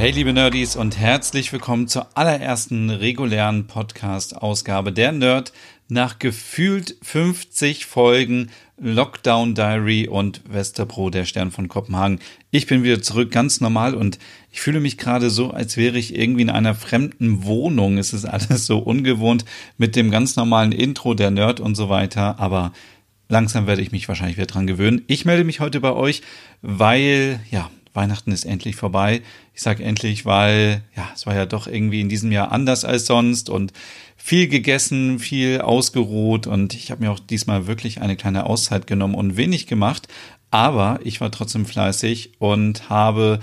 Hey liebe Nerdies und herzlich willkommen zur allerersten regulären Podcast-Ausgabe der Nerd nach gefühlt 50 Folgen Lockdown Diary und Westerpro, der Stern von Kopenhagen. Ich bin wieder zurück, ganz normal und ich fühle mich gerade so, als wäre ich irgendwie in einer fremden Wohnung. Es ist alles so ungewohnt mit dem ganz normalen Intro der Nerd und so weiter, aber langsam werde ich mich wahrscheinlich wieder dran gewöhnen. Ich melde mich heute bei euch, weil, ja, Weihnachten ist endlich vorbei. Ich sage endlich, weil ja, es war ja doch irgendwie in diesem Jahr anders als sonst und viel gegessen, viel ausgeruht und ich habe mir auch diesmal wirklich eine kleine Auszeit genommen und wenig gemacht, aber ich war trotzdem fleißig und habe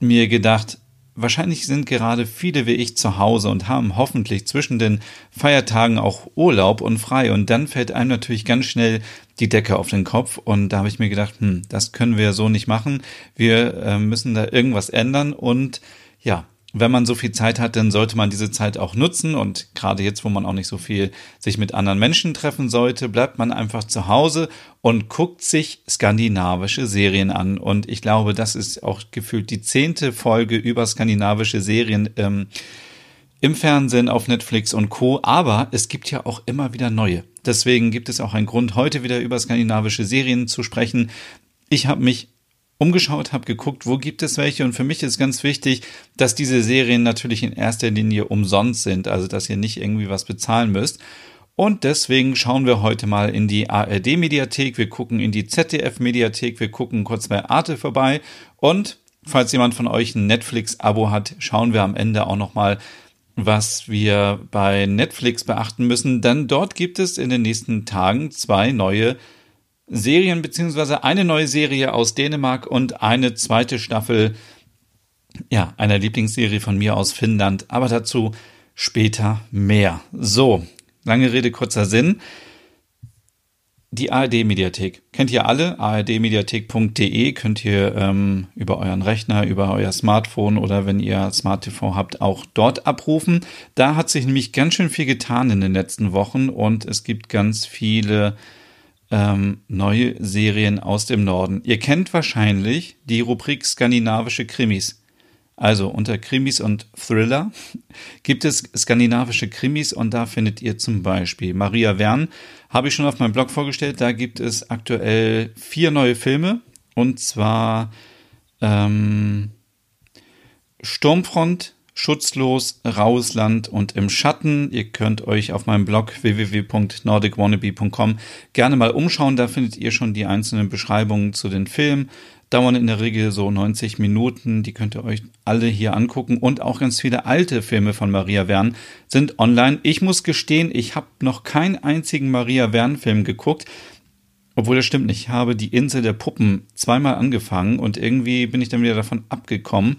mir gedacht, Wahrscheinlich sind gerade viele wie ich zu Hause und haben hoffentlich zwischen den Feiertagen auch Urlaub und frei. Und dann fällt einem natürlich ganz schnell die Decke auf den Kopf. Und da habe ich mir gedacht, hm, das können wir so nicht machen. Wir äh, müssen da irgendwas ändern. Und ja, wenn man so viel Zeit hat, dann sollte man diese Zeit auch nutzen. Und gerade jetzt, wo man auch nicht so viel sich mit anderen Menschen treffen sollte, bleibt man einfach zu Hause und guckt sich skandinavische Serien an. Und ich glaube, das ist auch gefühlt die zehnte Folge über skandinavische Serien. Ähm, im Fernsehen, auf Netflix und Co. Aber es gibt ja auch immer wieder neue. Deswegen gibt es auch einen Grund, heute wieder über skandinavische Serien zu sprechen. Ich habe mich umgeschaut, habe geguckt, wo gibt es welche. Und für mich ist ganz wichtig, dass diese Serien natürlich in erster Linie umsonst sind, also dass ihr nicht irgendwie was bezahlen müsst. Und deswegen schauen wir heute mal in die ARD-Mediathek, wir gucken in die ZDF-Mediathek, wir gucken kurz bei Arte vorbei. Und falls jemand von euch ein Netflix-Abo hat, schauen wir am Ende auch nochmal, was wir bei Netflix beachten müssen. Denn dort gibt es in den nächsten Tagen zwei neue Serien, beziehungsweise eine neue Serie aus Dänemark und eine zweite Staffel, ja, einer Lieblingsserie von mir aus Finnland, aber dazu später mehr. So, lange Rede, kurzer Sinn. Die ARD-Mediathek kennt ihr alle, ardmediathek.de könnt ihr ähm, über euren Rechner, über euer Smartphone oder wenn ihr Smart TV habt, auch dort abrufen. Da hat sich nämlich ganz schön viel getan in den letzten Wochen und es gibt ganz viele ähm, neue Serien aus dem Norden. Ihr kennt wahrscheinlich die Rubrik skandinavische Krimis. Also unter Krimis und Thriller gibt es skandinavische Krimis und da findet ihr zum Beispiel Maria Wern, habe ich schon auf meinem Blog vorgestellt. Da gibt es aktuell vier neue Filme und zwar ähm, Sturmfront, Schutzlos, Raues Land und im Schatten. Ihr könnt euch auf meinem Blog www.nordicwannabe.com gerne mal umschauen. Da findet ihr schon die einzelnen Beschreibungen zu den Filmen. Dauern in der Regel so 90 Minuten. Die könnt ihr euch alle hier angucken. Und auch ganz viele alte Filme von Maria Wern sind online. Ich muss gestehen, ich habe noch keinen einzigen Maria Wern-Film geguckt. Obwohl das stimmt nicht. Ich habe die Insel der Puppen zweimal angefangen und irgendwie bin ich dann wieder davon abgekommen.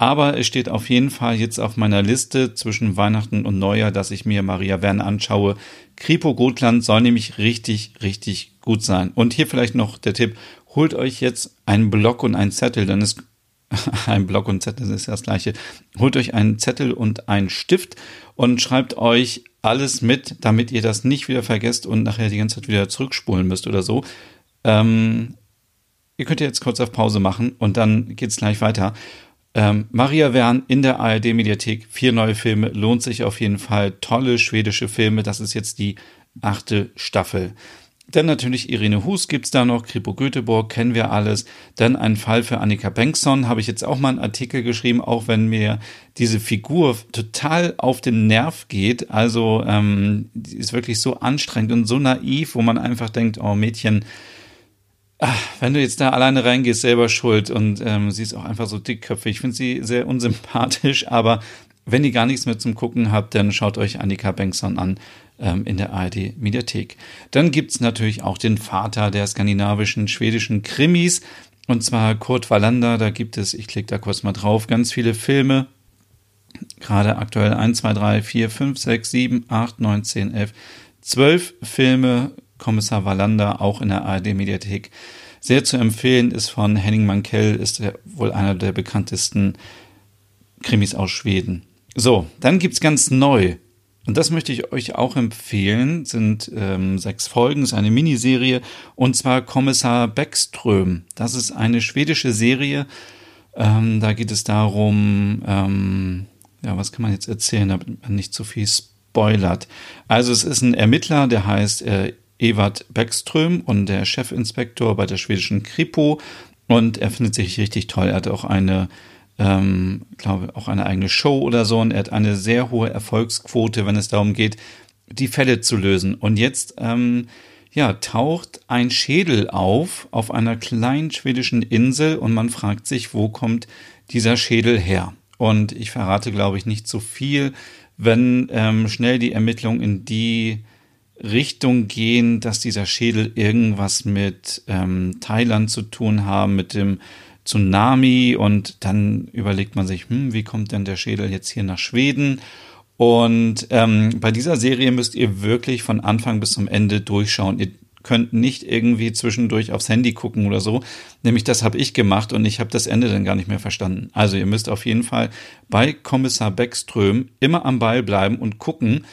Aber es steht auf jeden Fall jetzt auf meiner Liste zwischen Weihnachten und Neujahr, dass ich mir Maria Wern anschaue. Kripo Gotland soll nämlich richtig, richtig gut sein. Und hier vielleicht noch der Tipp, holt euch jetzt einen Block und einen Zettel, dann ist ein Block und Zettel ist das gleiche. Holt euch einen Zettel und einen Stift und schreibt euch alles mit, damit ihr das nicht wieder vergesst und nachher die ganze Zeit wieder zurückspulen müsst oder so. Ähm, ihr könnt jetzt kurz auf Pause machen und dann geht's gleich weiter. Ähm, Maria Wern in der ARD-Mediathek, vier neue Filme, lohnt sich auf jeden Fall. Tolle schwedische Filme, das ist jetzt die achte Staffel. Dann natürlich Irene Hus gibt's da noch, Kripo Göteborg, kennen wir alles. Dann ein Fall für Annika Bengtsson, habe ich jetzt auch mal einen Artikel geschrieben, auch wenn mir diese Figur total auf den Nerv geht. Also ähm, die ist wirklich so anstrengend und so naiv, wo man einfach denkt, oh Mädchen, wenn du jetzt da alleine reingehst, selber schuld. Und ähm, sie ist auch einfach so dickköpfig. Ich finde sie sehr unsympathisch, aber wenn ihr gar nichts mehr zum Gucken habt, dann schaut euch Annika Bengtsson an ähm, in der ARD Mediathek. Dann gibt's natürlich auch den Vater der skandinavischen, schwedischen Krimis. Und zwar Kurt Wallander, da gibt es, ich klicke da kurz mal drauf, ganz viele Filme, gerade aktuell 1, 2, 3, 4, 5, 6, 7, 8, 9, 10, 11, 12 Filme. Kommissar Wallander, auch in der ARD-Mediathek. Sehr zu empfehlen ist von Henning Mankell, ist ja wohl einer der bekanntesten Krimis aus Schweden. So, dann gibt's ganz neu. Und das möchte ich euch auch empfehlen, sind ähm, sechs Folgen, ist eine Miniserie, und zwar Kommissar Beckström. Das ist eine schwedische Serie. Ähm, da geht es darum, ähm, ja, was kann man jetzt erzählen, damit man nicht zu viel spoilert. Also es ist ein Ermittler, der heißt äh, Ewart Beckström und der Chefinspektor bei der schwedischen Kripo. Und er findet sich richtig toll. Er hat auch eine ähm, glaube auch eine eigene Show oder so und er hat eine sehr hohe Erfolgsquote, wenn es darum geht, die Fälle zu lösen. Und jetzt ähm, ja, taucht ein Schädel auf auf einer kleinen schwedischen Insel und man fragt sich, wo kommt dieser Schädel her? Und ich verrate, glaube ich, nicht so viel, wenn ähm, schnell die Ermittlungen in die Richtung gehen, dass dieser Schädel irgendwas mit ähm, Thailand zu tun haben, mit dem Tsunami und dann überlegt man sich, hm, wie kommt denn der Schädel jetzt hier nach Schweden? Und ähm, bei dieser Serie müsst ihr wirklich von Anfang bis zum Ende durchschauen. Ihr könnt nicht irgendwie zwischendurch aufs Handy gucken oder so. Nämlich das habe ich gemacht und ich habe das Ende dann gar nicht mehr verstanden. Also ihr müsst auf jeden Fall bei Kommissar Beckström immer am Ball bleiben und gucken,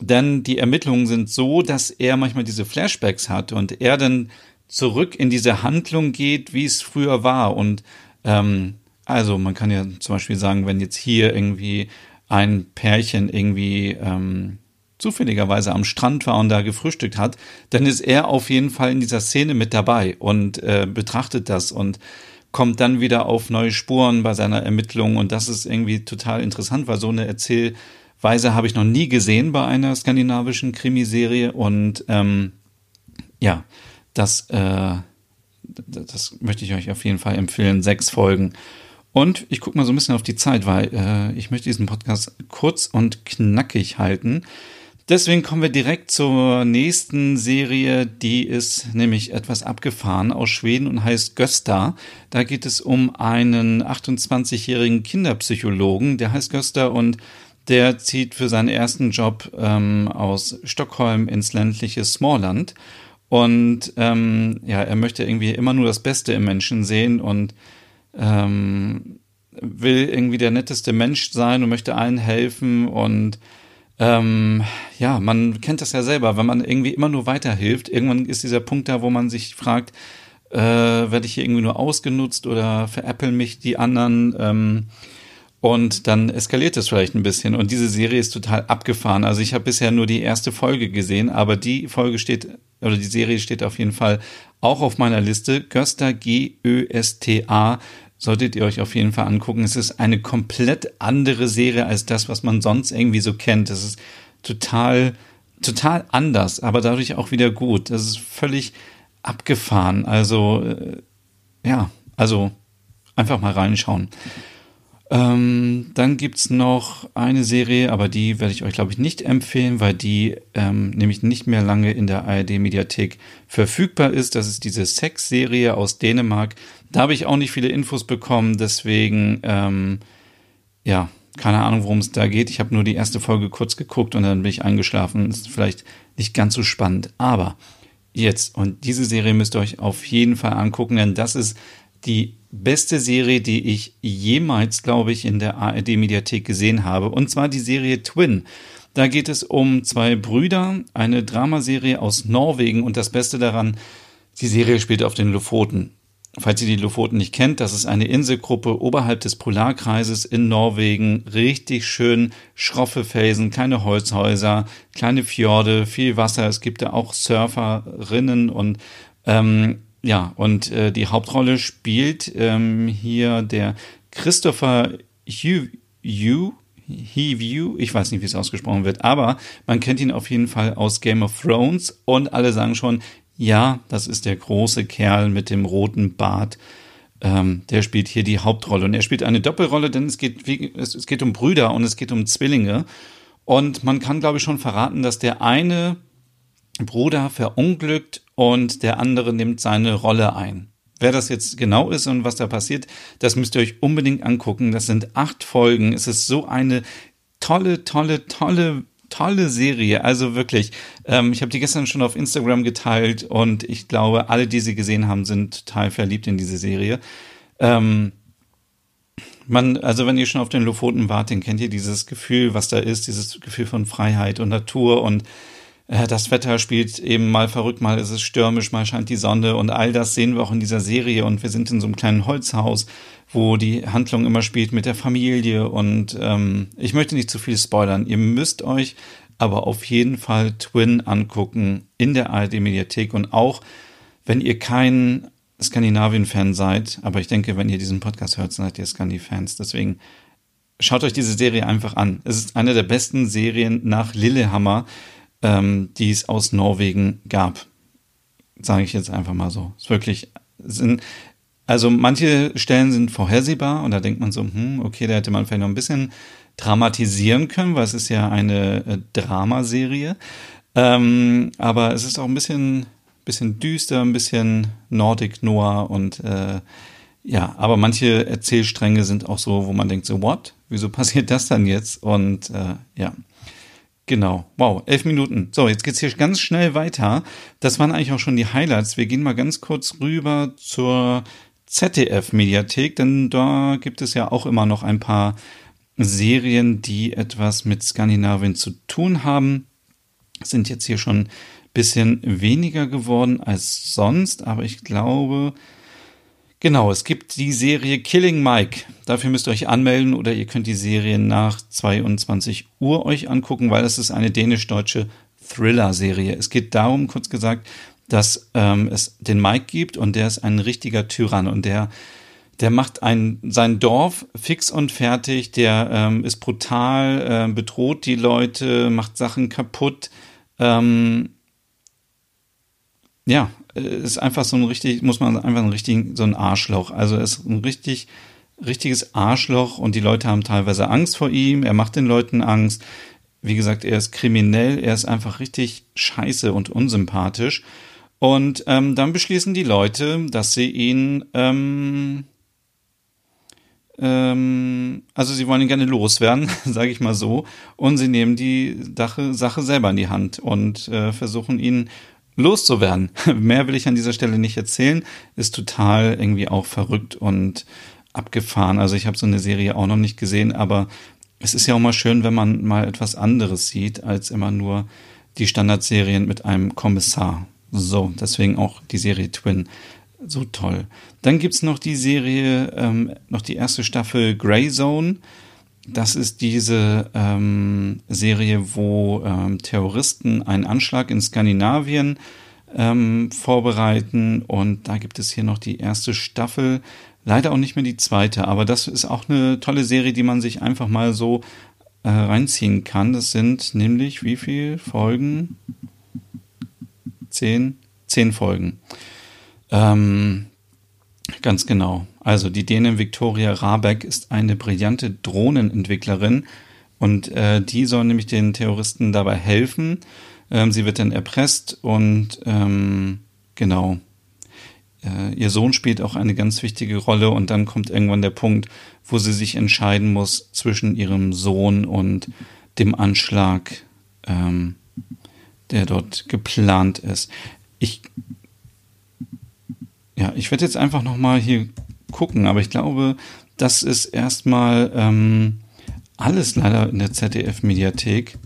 denn die Ermittlungen sind so, dass er manchmal diese Flashbacks hat und er dann zurück in diese Handlung geht, wie es früher war. Und ähm, also man kann ja zum Beispiel sagen, wenn jetzt hier irgendwie ein Pärchen irgendwie ähm, zufälligerweise am Strand war und da gefrühstückt hat, dann ist er auf jeden Fall in dieser Szene mit dabei und äh, betrachtet das und kommt dann wieder auf neue Spuren bei seiner Ermittlung und das ist irgendwie total interessant, weil so eine Erzählweise habe ich noch nie gesehen bei einer skandinavischen Krimiserie und ähm, ja, das, äh, das möchte ich euch auf jeden Fall empfehlen. Sechs Folgen. Und ich gucke mal so ein bisschen auf die Zeit, weil äh, ich möchte diesen Podcast kurz und knackig halten. Deswegen kommen wir direkt zur nächsten Serie, die ist nämlich etwas abgefahren aus Schweden und heißt Gösta. Da geht es um einen 28-jährigen Kinderpsychologen, der heißt Gösta und der zieht für seinen ersten Job ähm, aus Stockholm ins ländliche Smallland und ähm, ja, er möchte irgendwie immer nur das Beste im Menschen sehen und ähm, will irgendwie der netteste Mensch sein und möchte allen helfen. Und ähm, ja, man kennt das ja selber, wenn man irgendwie immer nur weiterhilft, irgendwann ist dieser Punkt da, wo man sich fragt, äh, werde ich hier irgendwie nur ausgenutzt oder veräppeln mich die anderen? Ähm, und dann eskaliert es vielleicht ein bisschen. Und diese Serie ist total abgefahren. Also ich habe bisher nur die erste Folge gesehen, aber die Folge steht, oder die Serie steht auf jeden Fall auch auf meiner Liste. Gösta G-Ö-S-T-A solltet ihr euch auf jeden Fall angucken. Es ist eine komplett andere Serie als das, was man sonst irgendwie so kennt. Es ist total, total anders, aber dadurch auch wieder gut. Das ist völlig abgefahren. Also, äh, ja, also einfach mal reinschauen. Ähm, dann gibt's noch eine Serie, aber die werde ich euch, glaube ich, nicht empfehlen, weil die ähm, nämlich nicht mehr lange in der ARD-Mediathek verfügbar ist. Das ist diese Sex-Serie aus Dänemark. Da habe ich auch nicht viele Infos bekommen, deswegen, ähm, ja, keine Ahnung, worum es da geht. Ich habe nur die erste Folge kurz geguckt und dann bin ich eingeschlafen. Ist vielleicht nicht ganz so spannend. Aber jetzt, und diese Serie müsst ihr euch auf jeden Fall angucken, denn das ist die beste Serie, die ich jemals, glaube ich, in der ARD-Mediathek gesehen habe. Und zwar die Serie Twin. Da geht es um zwei Brüder, eine Dramaserie aus Norwegen. Und das Beste daran, die Serie spielt auf den Lofoten. Falls ihr die Lofoten nicht kennt, das ist eine Inselgruppe oberhalb des Polarkreises in Norwegen. Richtig schön schroffe Felsen, kleine Holzhäuser, kleine Fjorde, viel Wasser. Es gibt da auch Surferinnen und ähm, ja, und äh, die Hauptrolle spielt ähm, hier der Christopher Hugh, Hugh, Hugh, ich weiß nicht, wie es ausgesprochen wird, aber man kennt ihn auf jeden Fall aus Game of Thrones und alle sagen schon, ja, das ist der große Kerl mit dem roten Bart. Ähm, der spielt hier die Hauptrolle und er spielt eine Doppelrolle, denn es geht, wie, es, es geht um Brüder und es geht um Zwillinge. Und man kann, glaube ich, schon verraten, dass der eine Bruder verunglückt und der andere nimmt seine Rolle ein. wer das jetzt genau ist und was da passiert, das müsst ihr euch unbedingt angucken. Das sind acht Folgen. Es ist so eine tolle, tolle, tolle tolle Serie. Also wirklich, ähm, ich habe die gestern schon auf Instagram geteilt und ich glaube, alle, die sie gesehen haben, sind total verliebt in diese Serie. Ähm, man, also wenn ihr schon auf den Lofoten wart, dann kennt ihr dieses Gefühl, was da ist, dieses Gefühl von Freiheit und Natur und das Wetter spielt eben mal verrückt, mal ist es stürmisch, mal scheint die Sonne und all das sehen wir auch in dieser Serie und wir sind in so einem kleinen Holzhaus, wo die Handlung immer spielt mit der Familie und ähm, ich möchte nicht zu viel spoilern. Ihr müsst euch aber auf jeden Fall Twin angucken in der ARD Mediathek und auch wenn ihr kein Skandinavien-Fan seid, aber ich denke, wenn ihr diesen Podcast hört, seid ihr Scandi-Fans. Deswegen schaut euch diese Serie einfach an. Es ist eine der besten Serien nach Lillehammer, ähm, die es aus Norwegen gab. Sage ich jetzt einfach mal so. Ist wirklich, sind, also manche Stellen sind vorhersehbar und da denkt man so, hm, okay, da hätte man vielleicht noch ein bisschen dramatisieren können, weil es ist ja eine äh, Dramaserie. Ähm, aber es ist auch ein bisschen bisschen düster, ein bisschen Nordic Noir und äh, ja, aber manche Erzählstränge sind auch so, wo man denkt so, what? Wieso passiert das dann jetzt? Und äh, ja, genau. Wow, elf Minuten. So, jetzt geht's hier ganz schnell weiter. Das waren eigentlich auch schon die Highlights. Wir gehen mal ganz kurz rüber zur ZDF-Mediathek, denn da gibt es ja auch immer noch ein paar Serien, die etwas mit Skandinavien zu tun haben. Sind jetzt hier schon bisschen weniger geworden als sonst, aber ich glaube, genau, es gibt die Serie Killing Mike. Dafür müsst ihr euch anmelden oder ihr könnt die Serie nach 22 Uhr euch angucken, weil das ist eine dänisch-deutsche Thriller-Serie. Es geht darum, kurz gesagt, dass ähm, es den Mike gibt und der ist ein richtiger Tyrann und der der macht ein, sein Dorf fix und fertig, der ähm, ist brutal, äh, bedroht die Leute, macht Sachen kaputt, ähm, ja, ist einfach so ein richtig, muss man einfach ein richtig, so ein Arschloch. Also er ist ein richtig, richtiges Arschloch und die Leute haben teilweise Angst vor ihm. Er macht den Leuten Angst. Wie gesagt, er ist kriminell, er ist einfach richtig scheiße und unsympathisch. Und ähm, dann beschließen die Leute, dass sie ihn, ähm, ähm, also sie wollen ihn gerne loswerden, sage ich mal so, und sie nehmen die Sache, Sache selber in die Hand und äh, versuchen ihn loszuwerden. Mehr will ich an dieser Stelle nicht erzählen. Ist total irgendwie auch verrückt und abgefahren. Also ich habe so eine Serie auch noch nicht gesehen, aber es ist ja auch mal schön, wenn man mal etwas anderes sieht, als immer nur die Standardserien mit einem Kommissar. So, deswegen auch die Serie Twin. So toll. Dann gibt's noch die Serie, ähm, noch die erste Staffel Grey Zone. Das ist diese ähm, Serie, wo ähm, Terroristen einen Anschlag in Skandinavien ähm, vorbereiten. Und da gibt es hier noch die erste Staffel. Leider auch nicht mehr die zweite, aber das ist auch eine tolle Serie, die man sich einfach mal so äh, reinziehen kann. Das sind nämlich wie viele Folgen? Zehn? Zehn Folgen. Ähm, ganz genau. Also die Dänin Victoria Rabeck ist eine brillante Drohnenentwicklerin und äh, die soll nämlich den Terroristen dabei helfen. Ähm, sie wird dann erpresst und ähm, genau. Äh, ihr Sohn spielt auch eine ganz wichtige Rolle und dann kommt irgendwann der Punkt, wo sie sich entscheiden muss zwischen ihrem Sohn und dem Anschlag, ähm, der dort geplant ist. Ich ja, ich werde jetzt einfach noch mal hier gucken, aber ich glaube, das ist erstmal ähm, alles leider in der ZDF-Mediathek.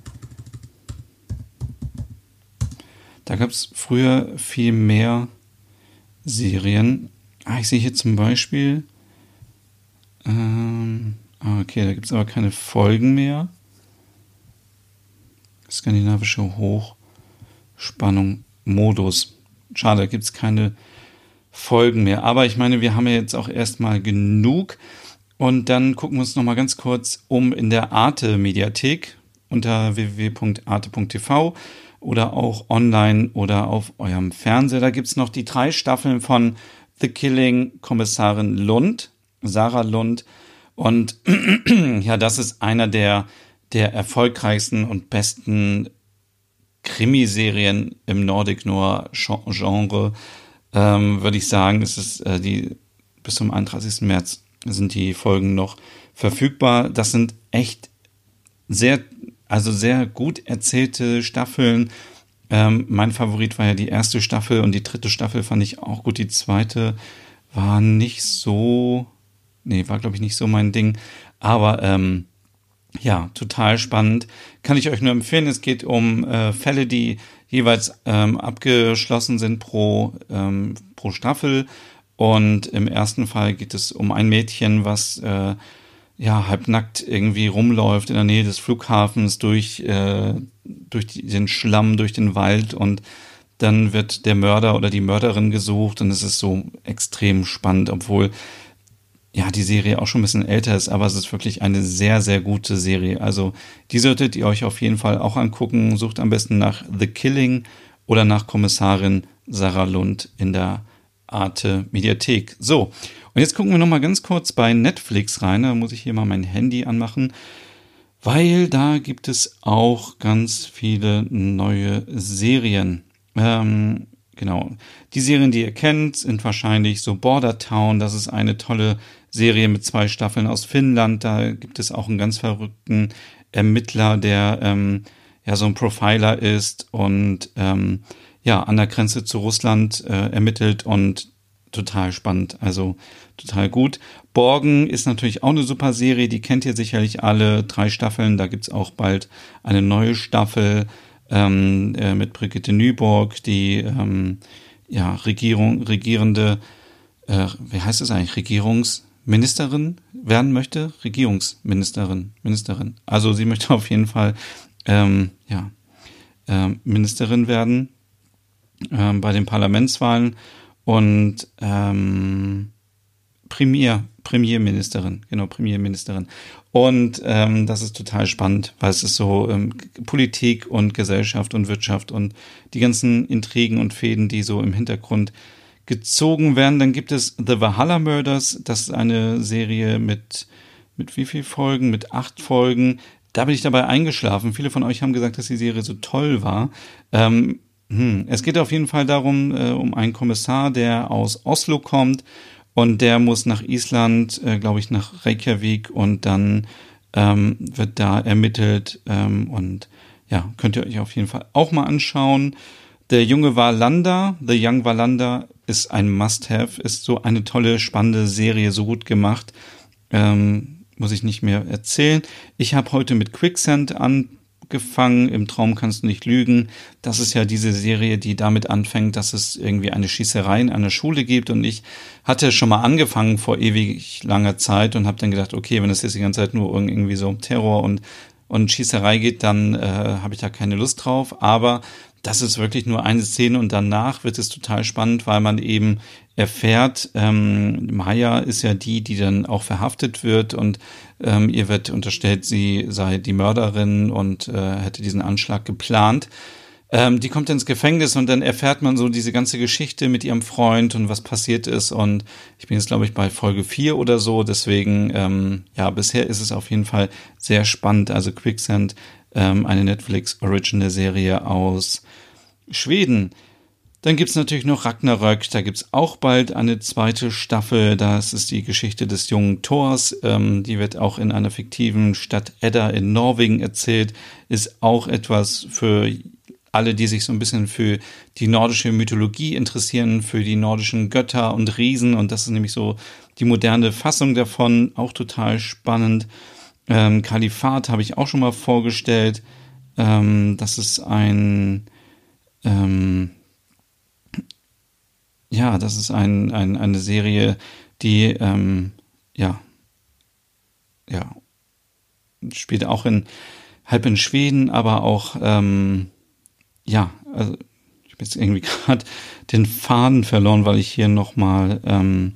Da gab es früher viel mehr Serien. Ah, ich sehe hier zum Beispiel. Ähm, ah, okay, da gibt es aber keine Folgen mehr. Skandinavische Hochspannung Modus. Schade, da gibt es keine Folgen mehr. Aber ich meine, wir haben ja jetzt auch erstmal genug. Und dann gucken wir uns nochmal ganz kurz um in der Arte Mediathek unter www.arte.tv oder auch online oder auf eurem Fernseher. Da gibt es noch die drei Staffeln von The Killing Kommissarin Lund, Sarah Lund. Und ja, das ist einer der, der erfolgreichsten und besten Krimiserien im Nordic Noir Genre ähm, würde ich sagen, ist es äh, die bis zum 31. März sind die Folgen noch verfügbar. Das sind echt sehr, also sehr gut erzählte Staffeln. Ähm, mein Favorit war ja die erste Staffel und die dritte Staffel fand ich auch gut. Die zweite war nicht so, nee, war glaube ich nicht so mein Ding. Aber ähm, ja, total spannend. Kann ich euch nur empfehlen. Es geht um äh, Fälle, die jeweils ähm, abgeschlossen sind pro, ähm, pro Staffel. Und im ersten Fall geht es um ein Mädchen, was äh, ja halbnackt irgendwie rumläuft in der Nähe des Flughafens durch, äh, durch den Schlamm, durch den Wald und dann wird der Mörder oder die Mörderin gesucht und es ist so extrem spannend, obwohl ja, die Serie auch schon ein bisschen älter ist, aber es ist wirklich eine sehr, sehr gute Serie. Also die solltet ihr euch auf jeden Fall auch angucken. Sucht am besten nach The Killing oder nach Kommissarin Sarah Lund in der Arte Mediathek. So, und jetzt gucken wir nochmal ganz kurz bei Netflix rein. Da muss ich hier mal mein Handy anmachen, weil da gibt es auch ganz viele neue Serien. Ähm, genau. Die Serien, die ihr kennt, sind wahrscheinlich so Border Town. Das ist eine tolle Serie mit zwei Staffeln aus Finnland. Da gibt es auch einen ganz verrückten Ermittler, der ähm, ja so ein Profiler ist und ähm, ja an der Grenze zu Russland äh, ermittelt und total spannend. Also total gut. Borgen ist natürlich auch eine super Serie, die kennt ihr sicherlich alle. Drei Staffeln, da gibt's auch bald eine neue Staffel ähm, äh, mit Brigitte Nyborg, die ähm, ja Regierung, regierende, äh, wie heißt es eigentlich, Regierungs Ministerin werden möchte, Regierungsministerin, Ministerin. Also sie möchte auf jeden Fall ähm, ja, ähm, Ministerin werden ähm, bei den Parlamentswahlen und ähm, Premier, Premierministerin, genau, Premierministerin. Und ähm, das ist total spannend, weil es ist so ähm, Politik und Gesellschaft und Wirtschaft und die ganzen Intrigen und Fäden, die so im Hintergrund gezogen werden. Dann gibt es The Valhalla Murders. Das ist eine Serie mit, mit wie viel Folgen? Mit acht Folgen. Da bin ich dabei eingeschlafen. Viele von euch haben gesagt, dass die Serie so toll war. Ähm, hm. Es geht auf jeden Fall darum, äh, um einen Kommissar, der aus Oslo kommt und der muss nach Island, äh, glaube ich, nach Reykjavik und dann ähm, wird da ermittelt ähm, und ja, könnt ihr euch auf jeden Fall auch mal anschauen. Der junge Wallander, The Young Wallander, ist ein Must-Have, ist so eine tolle, spannende Serie, so gut gemacht. Ähm, muss ich nicht mehr erzählen. Ich habe heute mit Quicksand angefangen. Im Traum kannst du nicht lügen. Das ist ja diese Serie, die damit anfängt, dass es irgendwie eine Schießerei in einer Schule gibt. Und ich hatte schon mal angefangen vor ewig langer Zeit und habe dann gedacht, okay, wenn es jetzt die ganze Zeit nur irgendwie so um Terror und und Schießerei geht, dann äh, habe ich da keine Lust drauf. Aber das ist wirklich nur eine Szene und danach wird es total spannend, weil man eben erfährt, ähm, Maya ist ja die, die dann auch verhaftet wird und ähm, ihr wird unterstellt, sie sei die Mörderin und äh, hätte diesen Anschlag geplant. Ähm, die kommt ins Gefängnis und dann erfährt man so diese ganze Geschichte mit ihrem Freund und was passiert ist. Und ich bin jetzt, glaube ich, bei Folge 4 oder so. Deswegen, ähm, ja, bisher ist es auf jeden Fall sehr spannend. Also Quicksand ähm, eine Netflix-Original-Serie aus Schweden. Dann gibt's natürlich noch Ragnarök, da gibt's auch bald eine zweite Staffel. Das ist die Geschichte des jungen Thors. Ähm, die wird auch in einer fiktiven Stadt Edda in Norwegen erzählt. Ist auch etwas für alle, die sich so ein bisschen für die nordische Mythologie interessieren, für die nordischen Götter und Riesen. Und das ist nämlich so die moderne Fassung davon. Auch total spannend. Ähm, Kalifat habe ich auch schon mal vorgestellt. Ähm, das ist ein, ähm, ja, das ist ein, ein, eine Serie, die, ähm, ja, ja, spielt auch in, halb in Schweden, aber auch, ähm, ja, also, ich habe jetzt irgendwie gerade den Faden verloren, weil ich hier nochmal, ähm,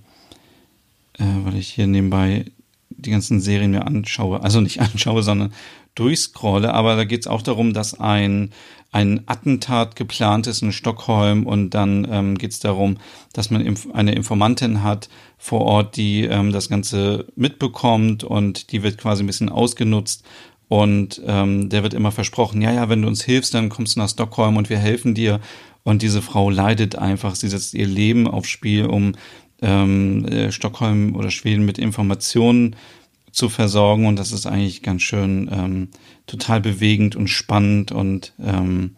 äh, weil ich hier nebenbei die ganzen Serien mir anschaue, also nicht anschaue, sondern durchscrolle, aber da geht es auch darum, dass ein, ein Attentat geplant ist in Stockholm und dann ähm, geht es darum, dass man eine Informantin hat vor Ort, die ähm, das Ganze mitbekommt und die wird quasi ein bisschen ausgenutzt Und ähm, der wird immer versprochen, ja, ja, wenn du uns hilfst, dann kommst du nach Stockholm und wir helfen dir. Und diese Frau leidet einfach, sie setzt ihr Leben aufs Spiel, um ähm, äh, Stockholm oder Schweden mit Informationen zu versorgen. Und das ist eigentlich ganz schön ähm, total bewegend und spannend und ähm,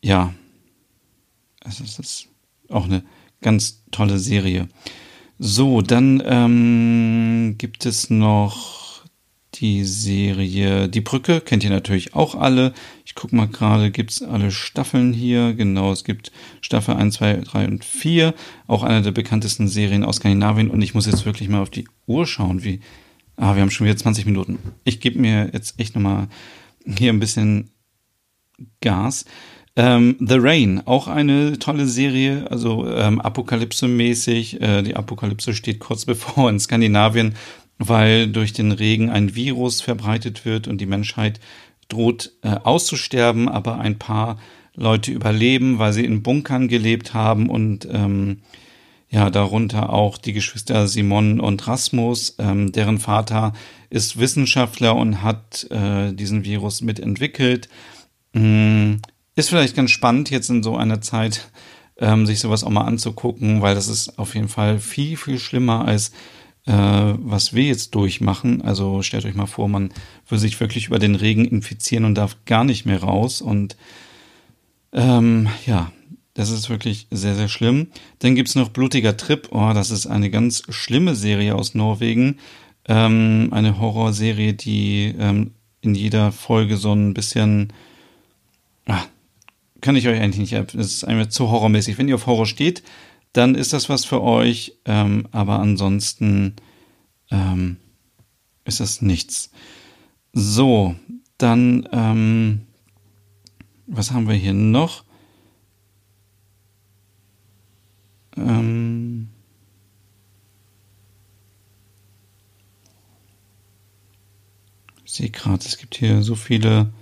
ja, also es ist auch eine ganz tolle Serie. So, dann ähm, gibt es noch die Serie Die Brücke, kennt ihr natürlich auch alle. Ich gucke mal gerade, gibt es alle Staffeln hier? Genau, es gibt Staffel 1, 2, 3 und 4. Auch eine der bekanntesten Serien aus Skandinavien. Und ich muss jetzt wirklich mal auf die Uhr schauen, wie. Ah, wir haben schon wieder 20 Minuten. Ich gebe mir jetzt echt nochmal hier ein bisschen Gas. Ähm, The Rain, auch eine tolle Serie, also ähm, Apokalypse-mäßig. Äh, die Apokalypse steht kurz bevor in Skandinavien, weil durch den Regen ein Virus verbreitet wird und die Menschheit droht äh, auszusterben, aber ein paar Leute überleben, weil sie in Bunkern gelebt haben und ähm, ja, darunter auch die Geschwister Simon und Rasmus, ähm, deren Vater ist Wissenschaftler und hat äh, diesen Virus mitentwickelt. Mm, ist vielleicht ganz spannend jetzt in so einer Zeit, ähm, sich sowas auch mal anzugucken, weil das ist auf jeden Fall viel, viel schlimmer als äh, was wir jetzt durchmachen. Also stellt euch mal vor, man will sich wirklich über den Regen infizieren und darf gar nicht mehr raus. Und ähm, ja, das ist wirklich sehr, sehr schlimm. Dann gibt's noch Blutiger Trip. Oh, das ist eine ganz schlimme Serie aus Norwegen. Ähm, eine Horrorserie, die ähm, in jeder Folge so ein bisschen ah, kann ich euch eigentlich nicht, das ist einfach zu horrormäßig. Wenn ihr auf Horror steht, dann ist das was für euch, ähm, aber ansonsten ähm, ist das nichts. So, dann, ähm, was haben wir hier noch? Ähm, ich sehe gerade, es gibt hier so viele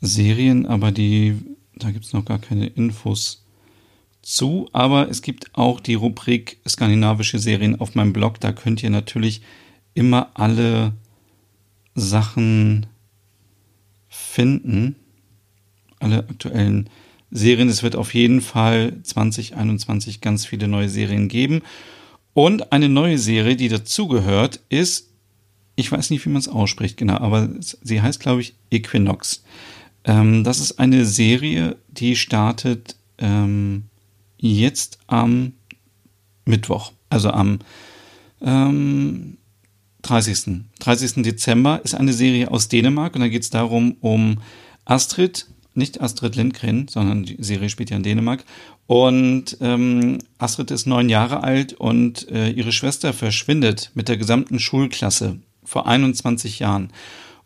Serien, aber die da gibt es noch gar keine Infos zu, aber es gibt auch die Rubrik skandinavische Serien auf meinem Blog. Da könnt ihr natürlich immer alle Sachen finden, alle aktuellen Serien. Es wird auf jeden Fall 2021 ganz viele neue Serien geben. Und eine neue Serie, die dazugehört, ist, ich weiß nicht, wie man es ausspricht, genau, aber sie heißt, glaube ich, Equinox. Ähm, das ist eine Serie, die startet ähm, jetzt am Mittwoch, also am ähm, 30. 30. Dezember ist eine Serie aus Dänemark und da geht es darum um Astrid, nicht Astrid Lindgren, sondern die Serie spielt ja in Dänemark. Und ähm, Astrid ist neun Jahre alt und äh, ihre Schwester verschwindet mit der gesamten Schulklasse vor 21 Jahren.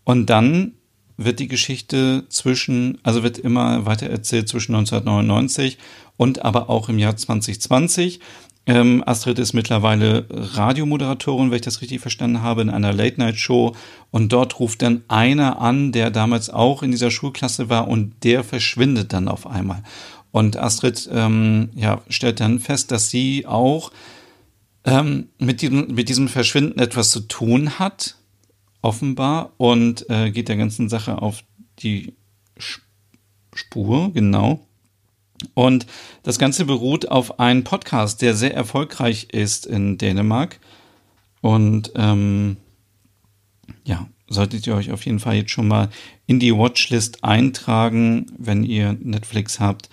Und dann wird die Geschichte zwischen, also wird immer weiter erzählt zwischen 1999 und aber auch im Jahr 2020. Ähm, Astrid ist mittlerweile Radiomoderatorin, wenn ich das richtig verstanden habe, in einer Late-Night-Show. Und dort ruft dann einer an, der damals auch in dieser Schulklasse war und der verschwindet dann auf einmal. Und Astrid ähm, ja, stellt dann fest, dass sie auch ähm, mit, diesem, mit diesem Verschwinden etwas zu tun hat offenbar und äh, geht der ganzen Sache auf die Spur, genau. Und das Ganze beruht auf einem Podcast, der sehr erfolgreich ist in Dänemark. Und ähm, ja, solltet ihr euch auf jeden Fall jetzt schon mal in die Watchlist eintragen, wenn ihr Netflix habt.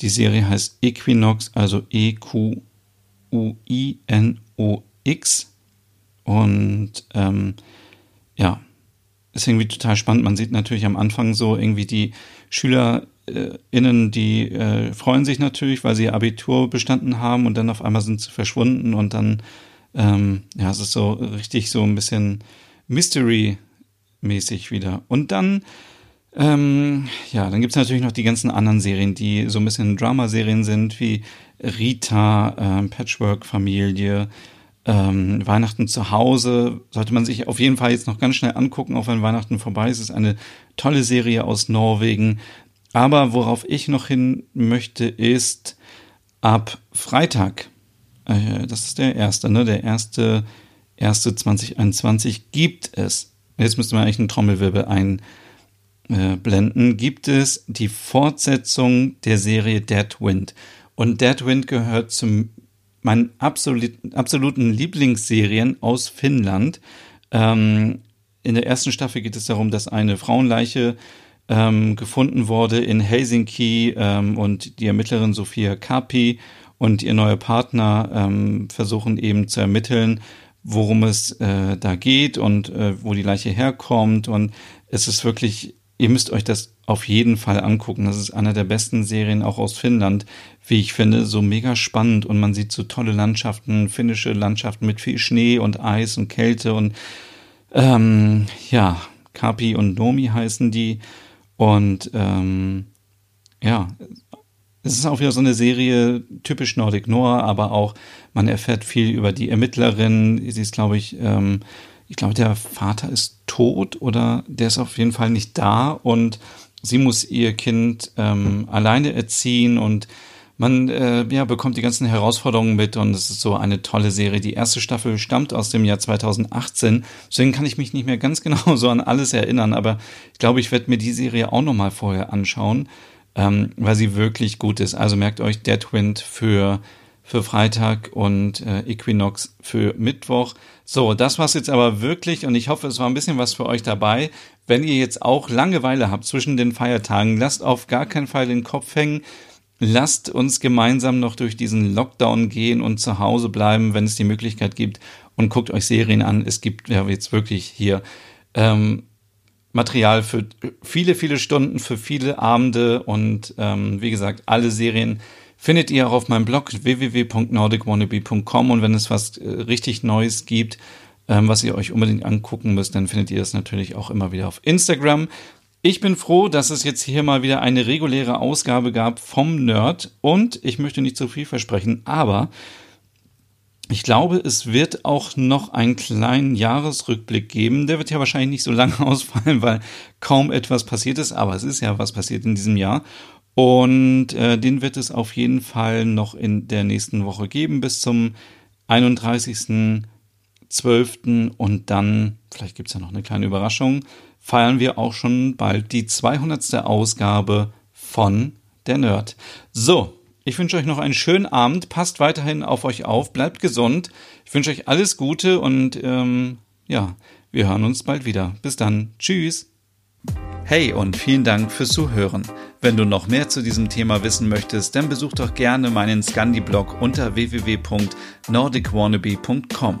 Die Serie heißt Equinox, also E-Q-U-I-N-O-X. Und ähm, ja, ist irgendwie total spannend. Man sieht natürlich am Anfang so irgendwie die SchülerInnen, die äh, freuen sich natürlich, weil sie ihr Abitur bestanden haben und dann auf einmal sind sie verschwunden und dann, ähm, ja, es ist so richtig so ein bisschen Mystery-mäßig wieder. Und dann, ähm, ja, dann gibt es natürlich noch die ganzen anderen Serien, die so ein bisschen Drama-Serien sind, wie Rita, äh, Patchwork-Familie, ähm, Weihnachten zu Hause sollte man sich auf jeden Fall jetzt noch ganz schnell angucken, auch wenn Weihnachten vorbei ist. Es ist eine tolle Serie aus Norwegen. Aber worauf ich noch hin möchte, ist ab Freitag, äh, das ist der erste, ne? Der erste, erste 2021 gibt es jetzt müsste man eigentlich einen Trommelwirbel einblenden, gibt es die Fortsetzung der Serie Dead Wind. Und Dead Wind gehört zu meinen absolut, absoluten Lieblingsserien aus Finnland. Ähm, in der ersten Staffel geht es darum, dass eine Frauenleiche ähm, gefunden wurde in Helsinki ähm, und die Ermittlerin Sophia Kapi und ihr neuer Partner ähm, versuchen eben zu ermitteln, worum es äh, da geht und äh, wo die Leiche herkommt. Und es ist wirklich, ihr müsst euch das auf jeden Fall angucken. Das ist einer der besten Serien auch aus Finnland, wie ich finde, so mega spannend und man sieht so tolle Landschaften, finnische Landschaften mit viel Schnee und Eis und Kälte und ähm, ja, Kapi und Nomi heißen die und ähm, ja, es ist auch wieder so eine Serie, typisch Nordic Noir, aber auch, man erfährt viel über die Ermittlerin. Sie ist, glaube ich, ähm, ich glaube, der Vater ist tot oder der ist auf jeden Fall nicht da und sie muss ihr Kind ähm, alleine erziehen und man äh, ja, bekommt die ganzen Herausforderungen mit und es ist so eine tolle Serie. Die erste Staffel stammt aus dem Jahr 2018, deswegen kann ich mich nicht mehr ganz genau so an alles erinnern, aber ich glaube, ich werde mir die Serie auch nochmal vorher anschauen ähm, weil sie wirklich gut ist. Also merkt euch Deadwind für, für Freitag und äh, Equinox für Mittwoch. So, das war's jetzt aber wirklich und ich hoffe, es war ein bisschen was für euch dabei. Wenn ihr jetzt auch Langeweile habt zwischen den Feiertagen, lasst auf gar keinen Fall den Kopf hängen. Lasst uns gemeinsam noch durch diesen Lockdown gehen und zu Hause bleiben, wenn es die Möglichkeit gibt. Und guckt euch Serien an. Es gibt ja jetzt wirklich hier ähm, Material für viele, viele Stunden, für viele Abende und ähm, wie gesagt, alle Serien findet ihr auch auf meinem Blog www.nordicwannabe.com und wenn es was äh, richtig Neues gibt, ähm, was ihr euch unbedingt angucken müsst, dann findet ihr das natürlich auch immer wieder auf Instagram. Ich bin froh, dass es jetzt hier mal wieder eine reguläre Ausgabe gab vom Nerd und ich möchte nicht zu viel versprechen, aber ich glaube, es wird auch noch einen kleinen Jahresrückblick geben. Der wird ja wahrscheinlich nicht so lange ausfallen, weil kaum etwas passiert ist, aber es ist ja was passiert in diesem Jahr. Und äh, den wird es auf jeden Fall noch in der nächsten Woche geben, bis zum 31.12. Und dann, vielleicht gibt es ja noch eine kleine Überraschung, feiern wir auch schon bald die 200. Ausgabe von der Nerd. So, ich wünsche euch noch einen schönen Abend. Passt weiterhin auf euch auf. Bleibt gesund. Ich wünsche euch alles Gute und ähm, ja, wir hören uns bald wieder. Bis dann. Tschüss. Hey und vielen Dank fürs Zuhören. Wenn du noch mehr zu diesem Thema wissen möchtest, dann besuch doch gerne meinen Scandi-Blog unter www.nordicwannabe.com.